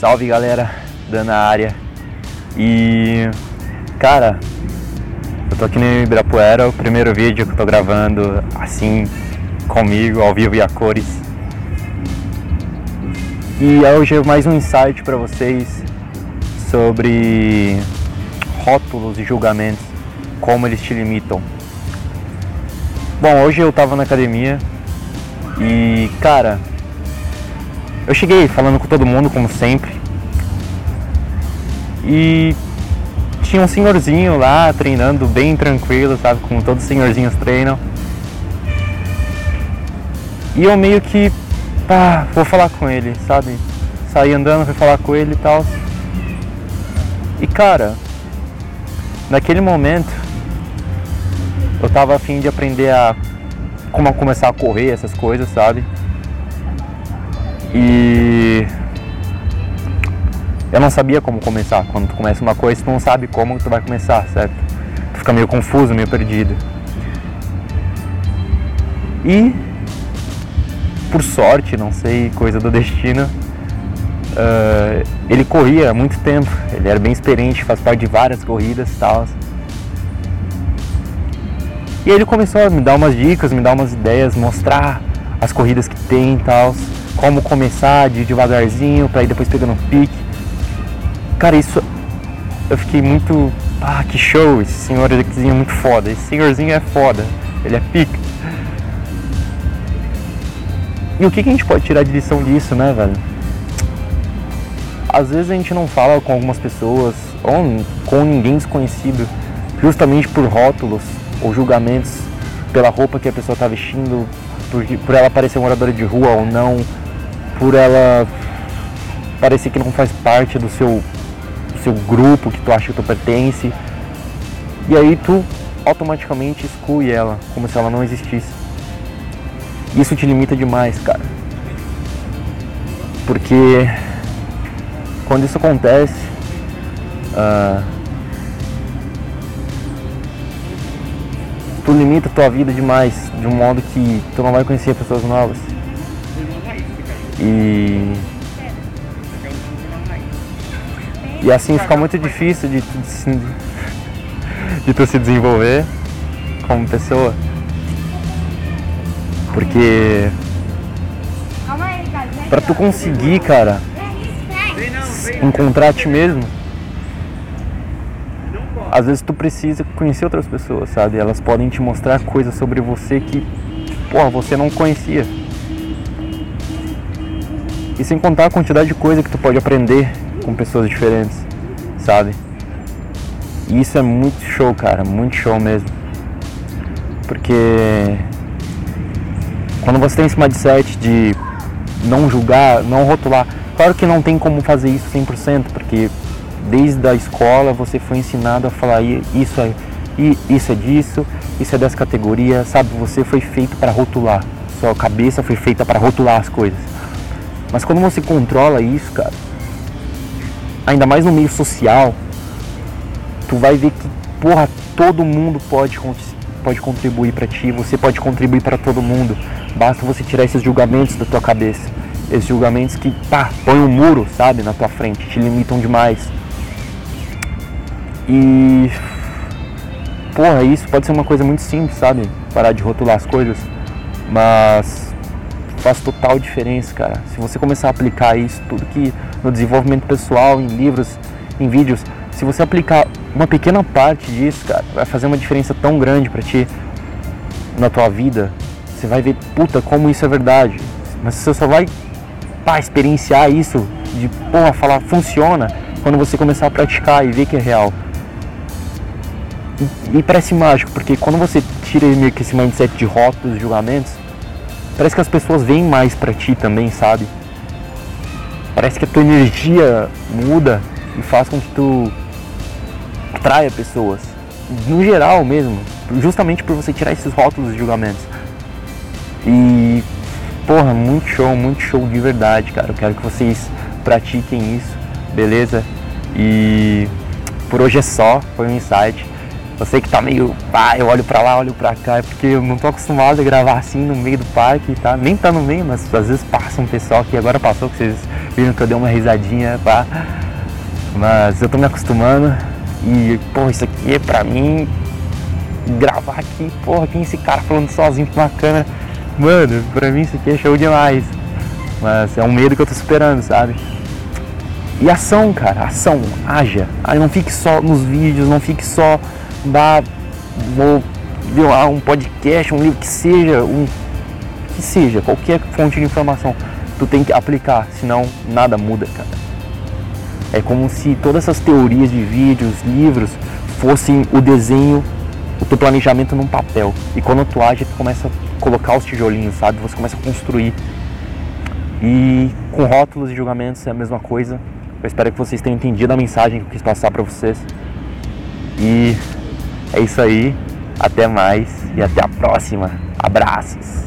Salve galera, Dana área. E cara, eu tô aqui no Ibirapuera, o primeiro vídeo que eu tô gravando assim comigo, ao vivo e a cores. E hoje mais um insight para vocês sobre rótulos e julgamentos, como eles te limitam. Bom, hoje eu tava na academia e, cara, eu cheguei falando com todo mundo, como sempre. E tinha um senhorzinho lá treinando bem tranquilo, sabe? Como todos os senhorzinhos treinam. E eu meio que, pá, vou falar com ele, sabe? Saí andando, fui falar com ele e tal. E cara, naquele momento eu tava afim de aprender a como começar a correr, essas coisas, sabe? E eu não sabia como começar. Quando tu começa uma coisa, tu não sabe como tu vai começar, certo? Tu fica meio confuso, meio perdido. E por sorte, não sei, coisa do destino, uh, ele corria há muito tempo. Ele era bem experiente, faz parte de várias corridas e tal. E ele começou a me dar umas dicas, me dar umas ideias, mostrar as corridas que tem e tal, como começar de devagarzinho para ir depois pegando um pique. Cara, isso eu fiquei muito. Ah, que show! Esse senhor é muito foda. Esse senhorzinho é foda. Ele é pica. E o que, que a gente pode tirar de lição disso, né, velho? Às vezes a gente não fala com algumas pessoas ou com ninguém desconhecido justamente por rótulos ou julgamentos pela roupa que a pessoa está vestindo, por, por ela parecer moradora de rua ou não, por ela parecer que não faz parte do seu, do seu grupo que tu acha que tu pertence. E aí tu automaticamente exclui ela, como se ela não existisse. Isso te limita demais, cara. Porque quando isso acontece, uh, tu limita a tua vida demais, de um modo que tu não vai conhecer pessoas novas. E e assim fica muito difícil de tu se, de tu se desenvolver como pessoa. Porque para tu conseguir, cara, encontrar a ti mesmo, às vezes tu precisa conhecer outras pessoas, sabe? Elas podem te mostrar coisas sobre você que, porra, você não conhecia. E sem contar a quantidade de coisa que tu pode aprender com pessoas diferentes, sabe? E isso é muito show, cara, muito show mesmo. Porque quando você tem esse mindset de não julgar, não rotular, claro que não tem como fazer isso 100%, porque desde a escola você foi ensinado a falar isso é, isso é disso, isso é dessa categoria, sabe? Você foi feito para rotular, sua cabeça foi feita para rotular as coisas. Mas quando você controla isso, cara, ainda mais no meio social, tu vai ver que, porra, todo mundo pode, pode contribuir para ti, você pode contribuir para todo mundo. Basta você tirar esses julgamentos da tua cabeça. Esses julgamentos que, pá, põe um muro, sabe, na tua frente, te limitam demais e. Porra, isso pode ser uma coisa muito simples, sabe? Parar de rotular as coisas. Mas faz total diferença, cara. Se você começar a aplicar isso, tudo que no desenvolvimento pessoal, em livros, em vídeos, se você aplicar uma pequena parte disso, cara, vai fazer uma diferença tão grande para ti na tua vida. Você vai ver, puta, como isso é verdade. Mas você só vai pá, experienciar isso de, porra, falar funciona quando você começar a praticar e ver que é real. E, parece mágico, porque quando você tira meio que esse mindset de rótulos e julgamentos, parece que as pessoas veem mais para ti também, sabe? Parece que a tua energia muda e faz com que tu atraia pessoas. No geral mesmo, justamente por você tirar esses rótulos e julgamentos. E porra, muito show, muito show de verdade, cara. Eu quero que vocês pratiquem isso, beleza? E por hoje é só, foi um insight. Eu sei que tá meio. Ah, eu olho pra lá, olho pra cá, é porque eu não tô acostumado a gravar assim no meio do parque, tá? Nem tá no meio, mas às vezes passa um pessoal que agora passou, que vocês viram que eu dei uma risadinha, pá. Mas eu tô me acostumando e, pô, isso aqui é pra mim gravar aqui, porra, quem é esse cara falando sozinho com uma câmera? Mano, pra mim isso aqui é show demais. Mas é um medo que eu tô superando, sabe? E ação, cara, ação, haja. Aí não fique só nos vídeos, não fique só da vou lá um podcast, um livro que seja, um que seja, qualquer fonte de informação, tu tem que aplicar, senão nada muda, cara. É como se todas essas teorias de vídeos, livros, fossem o desenho, o teu planejamento num papel. E quando tu age, tu começa a colocar os tijolinhos, sabe? Você começa a construir. E com rótulos e julgamentos é a mesma coisa. Eu espero que vocês tenham entendido a mensagem que eu quis passar para vocês. E é isso aí. Até mais e até a próxima. Abraços.